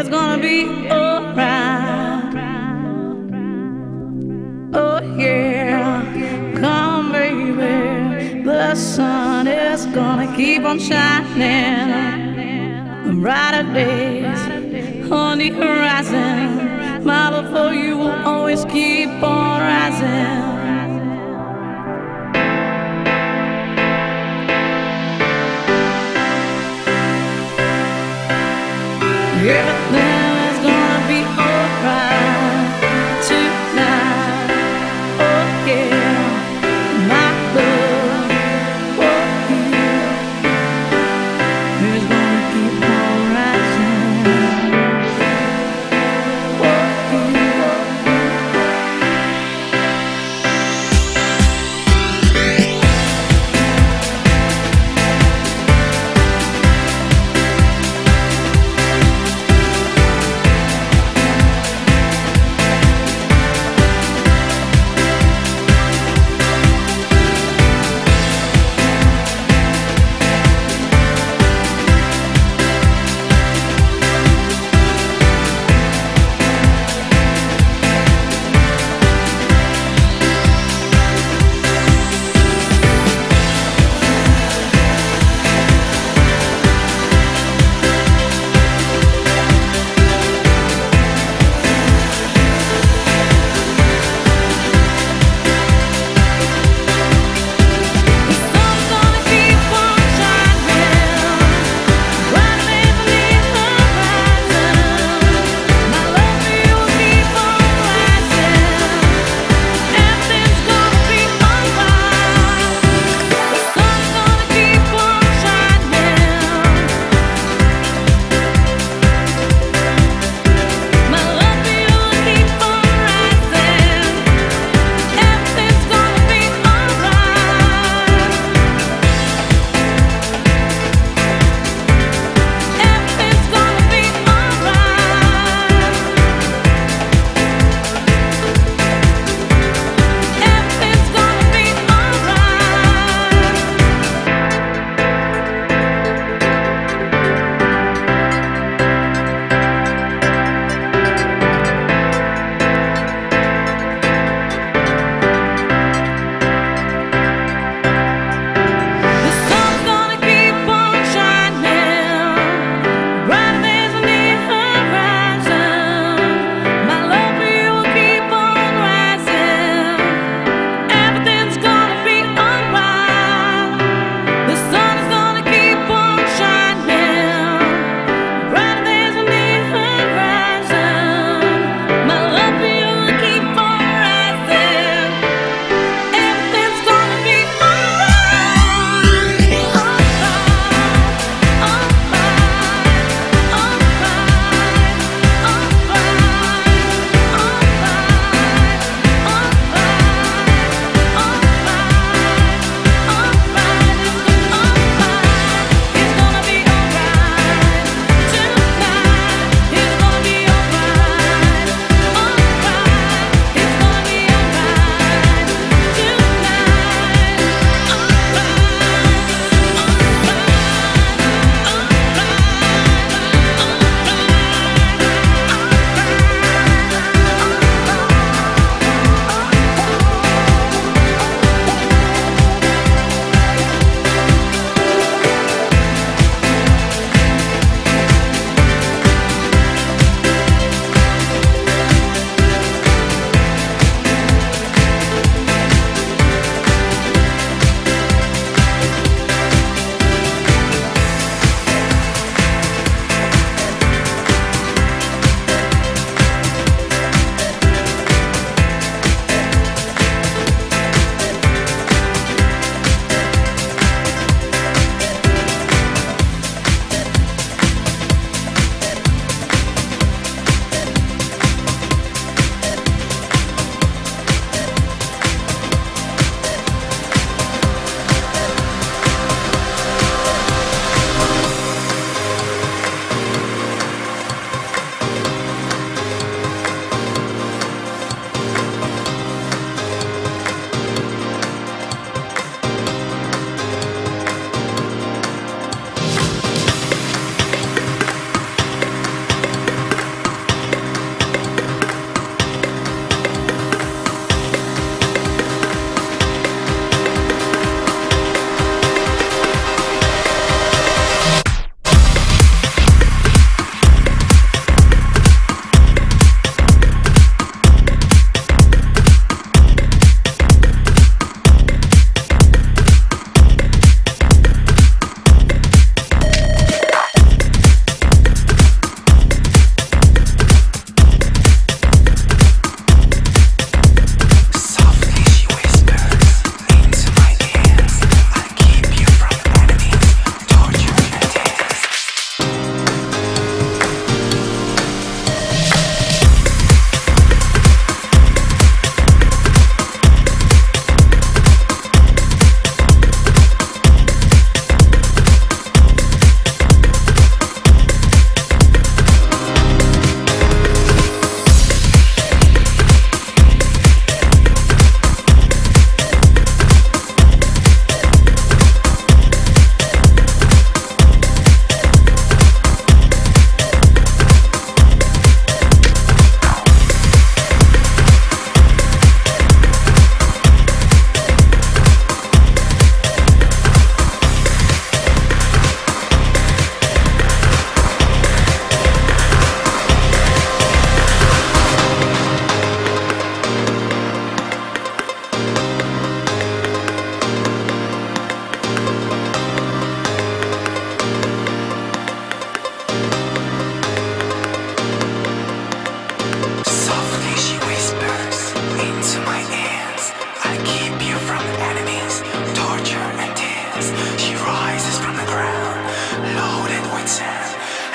it's gonna be alright. Oh yeah, come baby, the sun is gonna keep on shining. Brighter days on the horizon, my love for you will always keep on rising.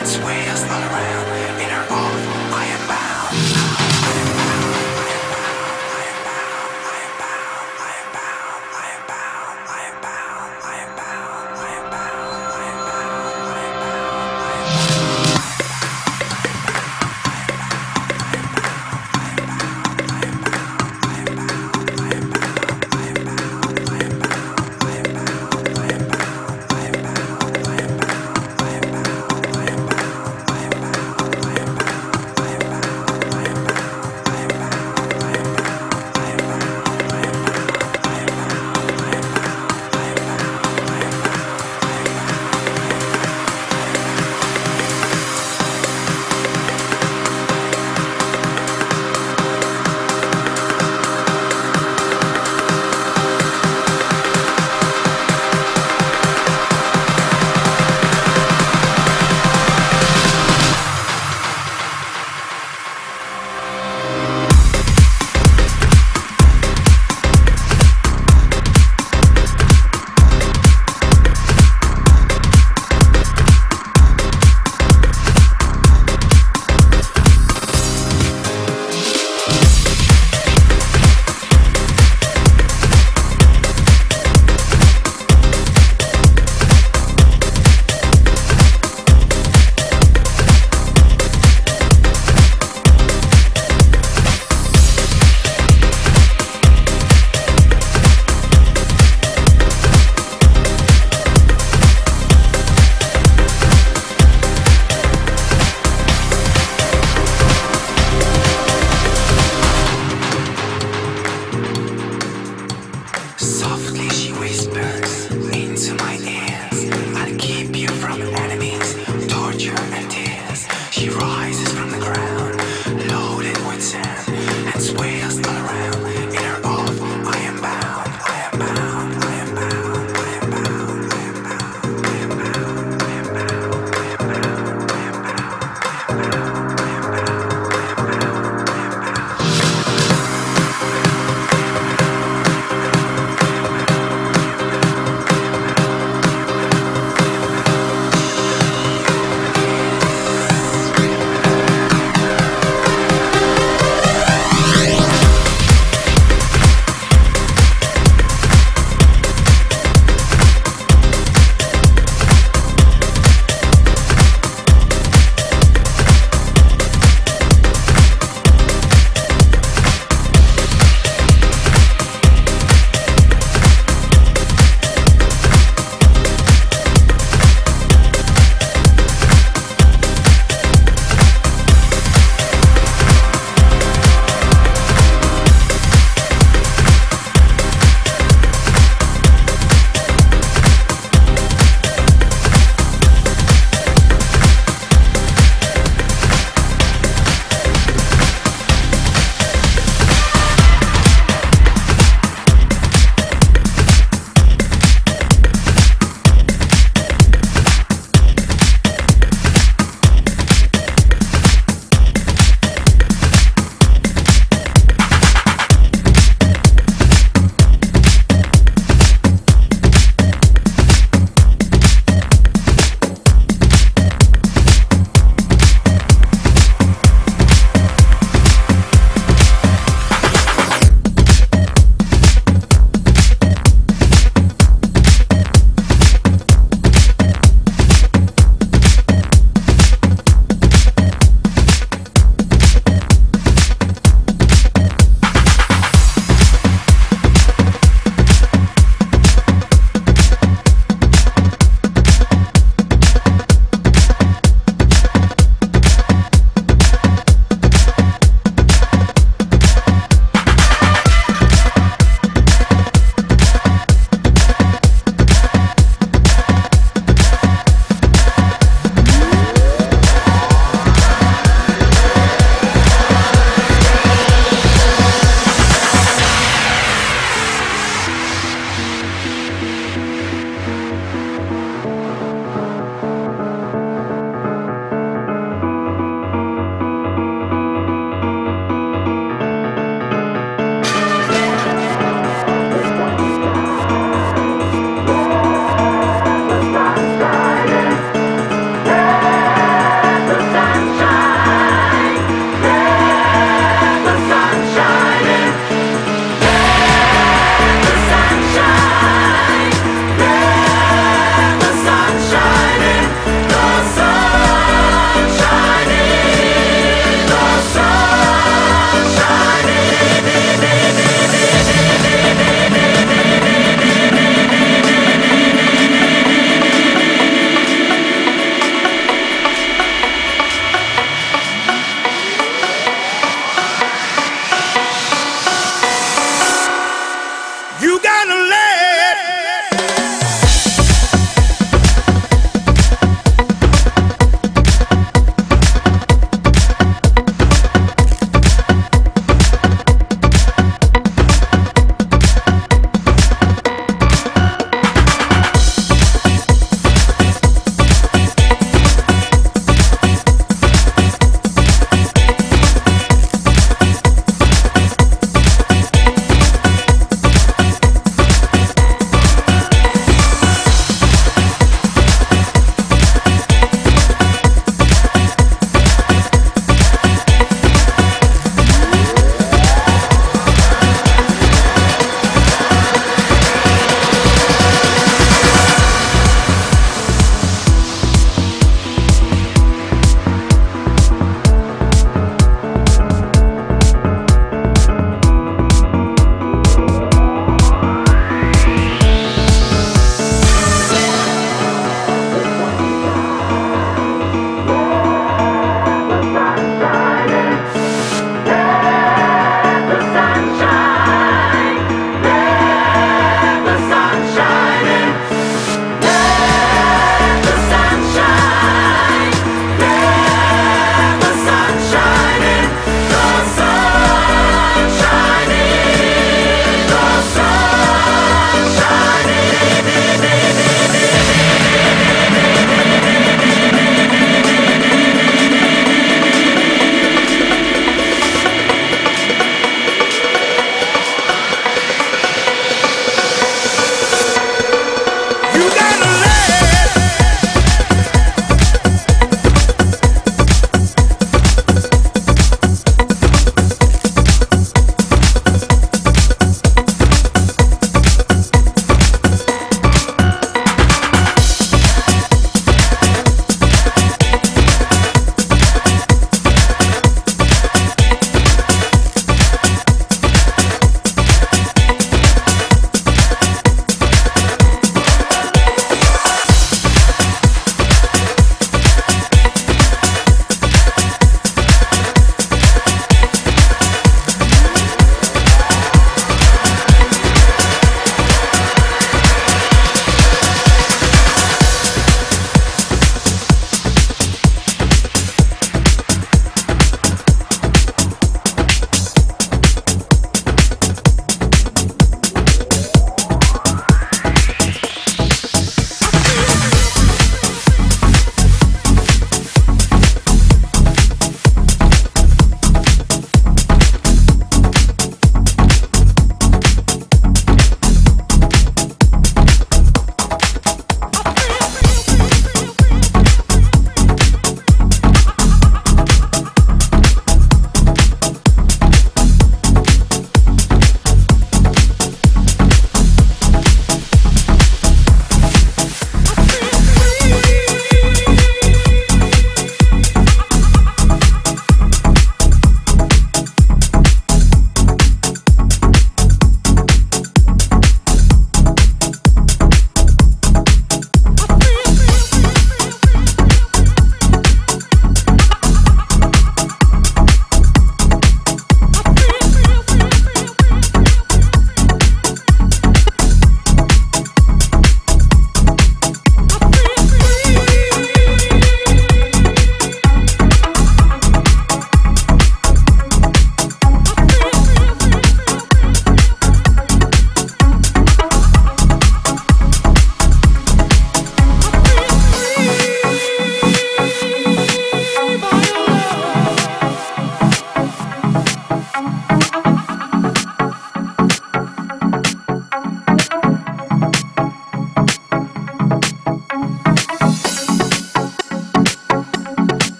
That's why I not around.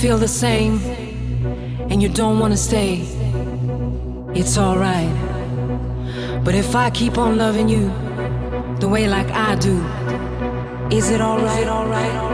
Feel the same and you don't want to stay, it's alright. But if I keep on loving you the way like I do, is it alright, alright?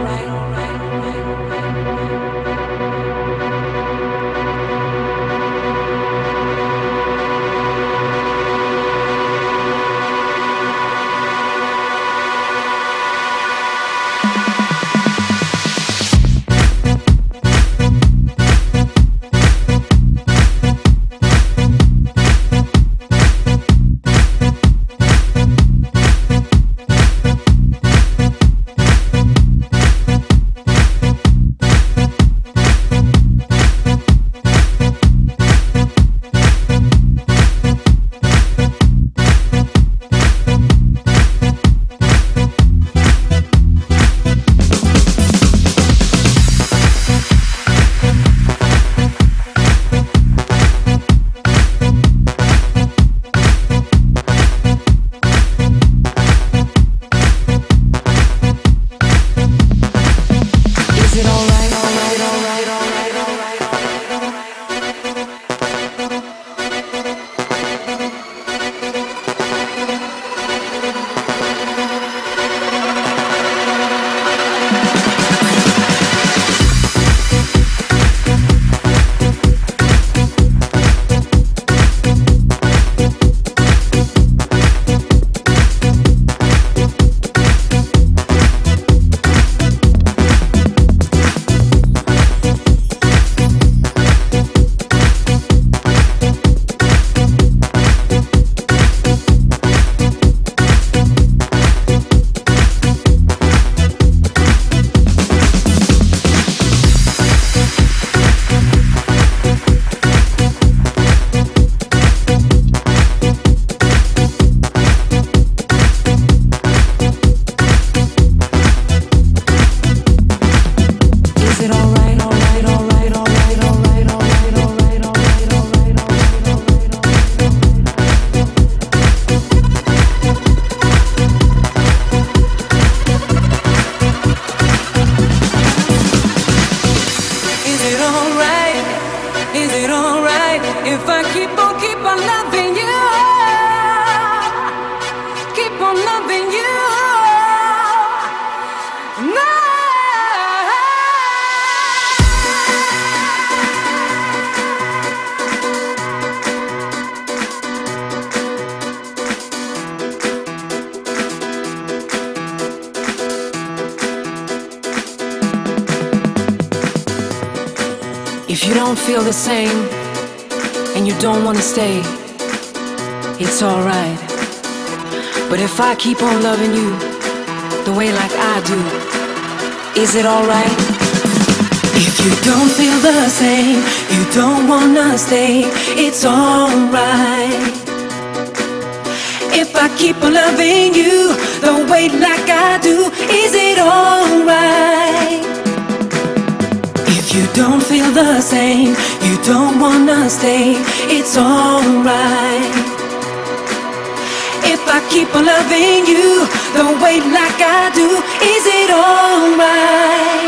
Stay, it's alright. But if I keep on loving you the way like I do, is it alright? If you don't feel the same, you don't wanna stay, it's alright. If I keep on loving you the way like I do, is it alright? You don't feel the same, you don't wanna stay, it's alright. If I keep on loving you the way like I do, is it alright?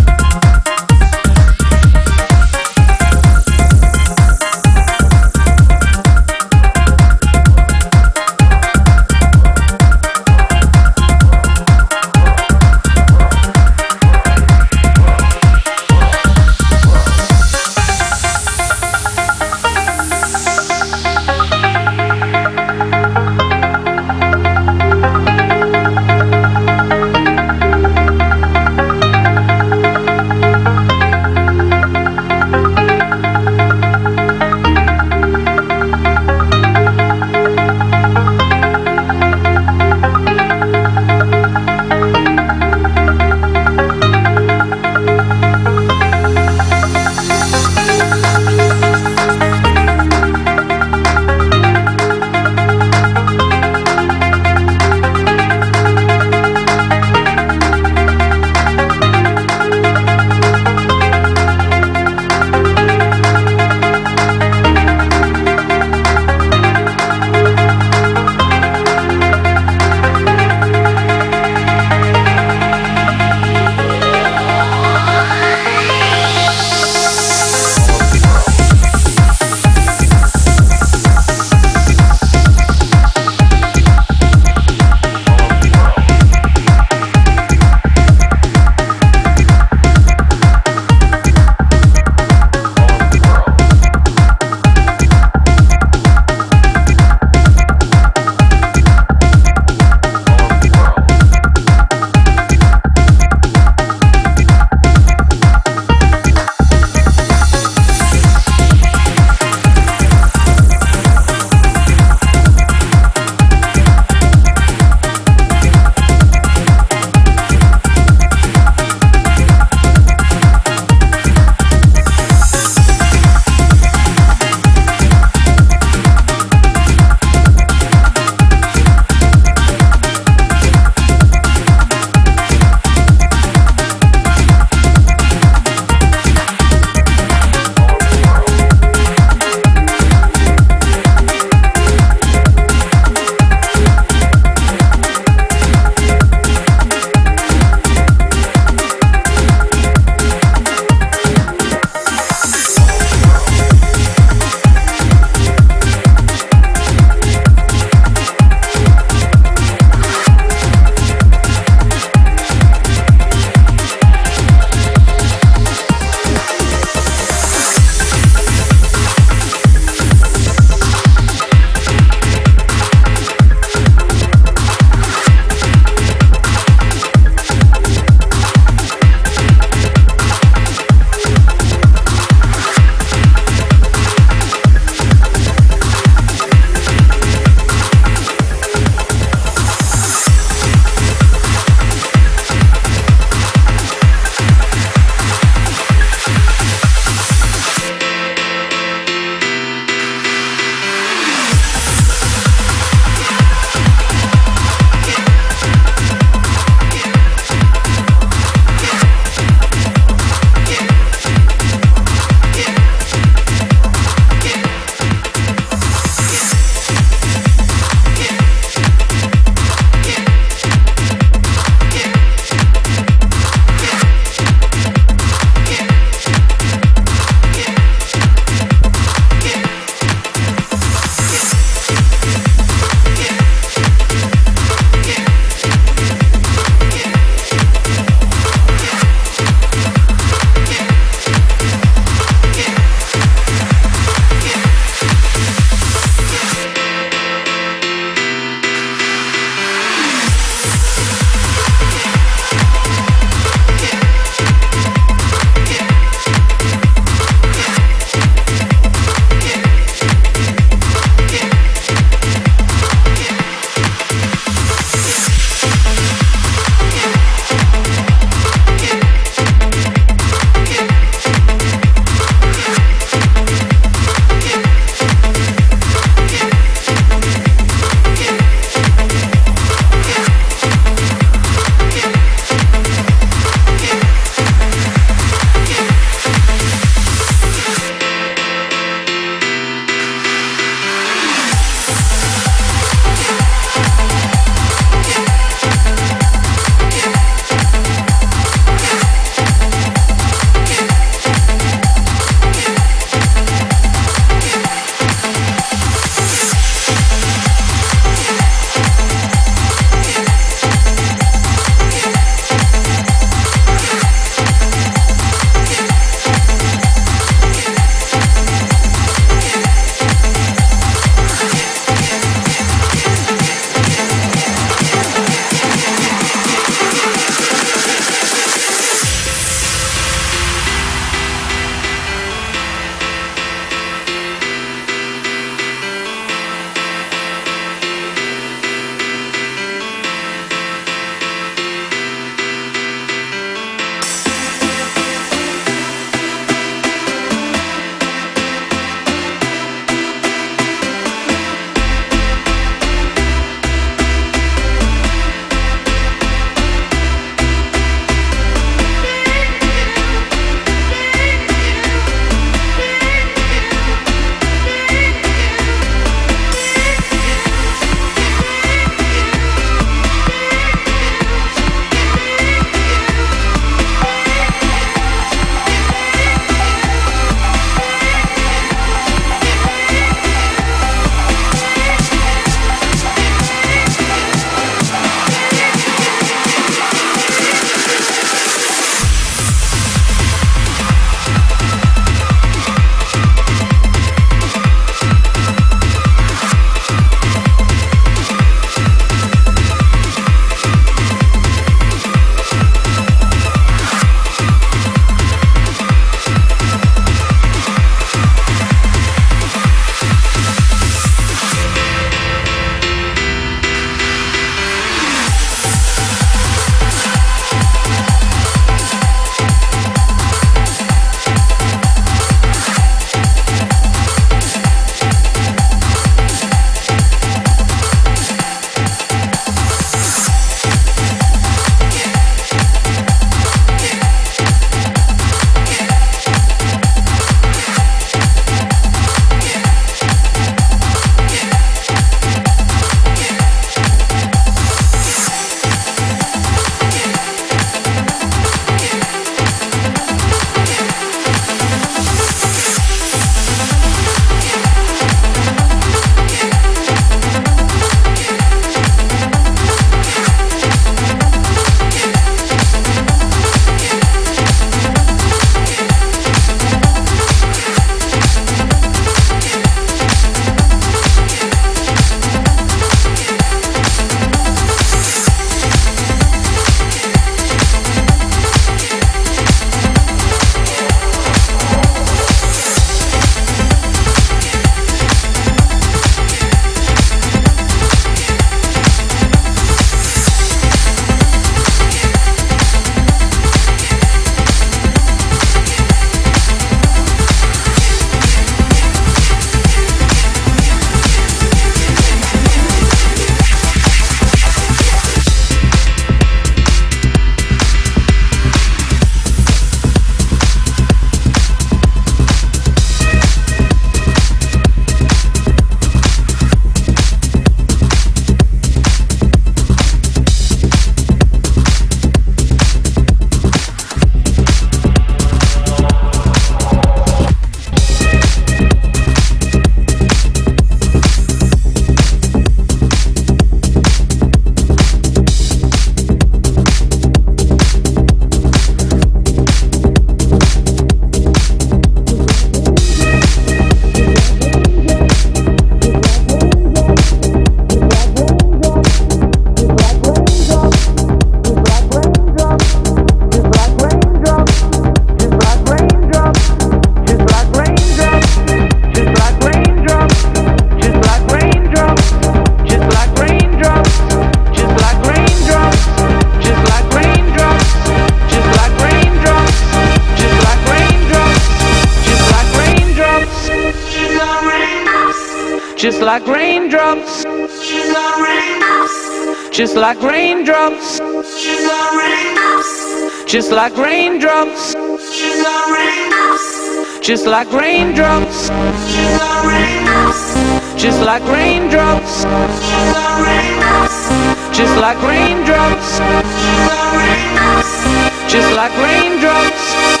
just like raindrops.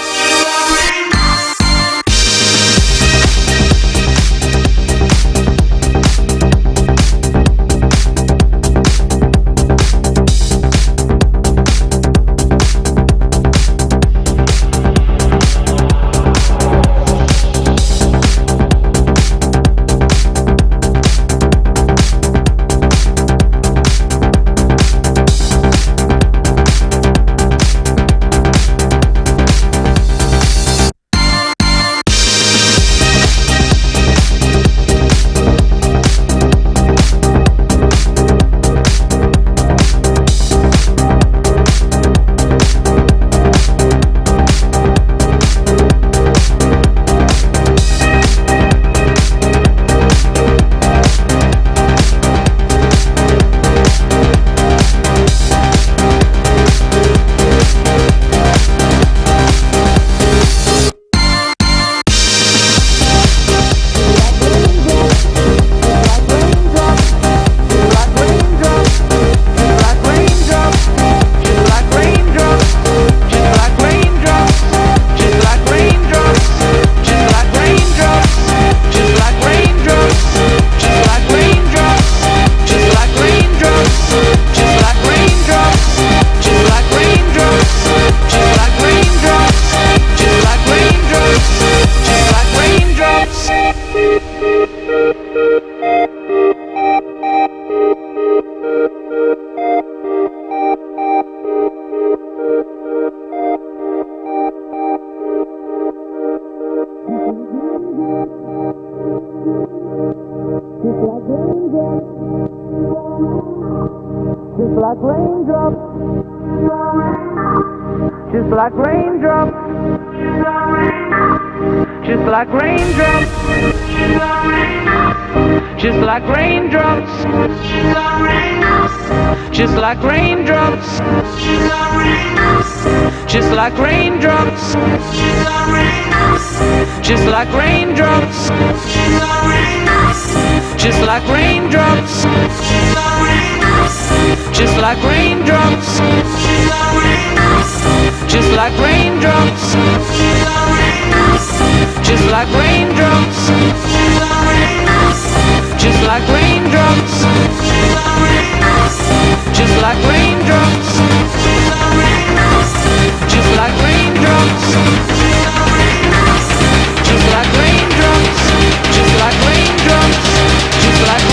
like raindrops, just like raindrops, just like raindrops, just like raindrops, just like raindrops, just like raindrops, just like raindrops, just like raindrops just like raindrops, just like raindrops, just like raindrops, just like raindrops, just like raindrops, just like raindrops, just like raindrops, just like raindrops, just like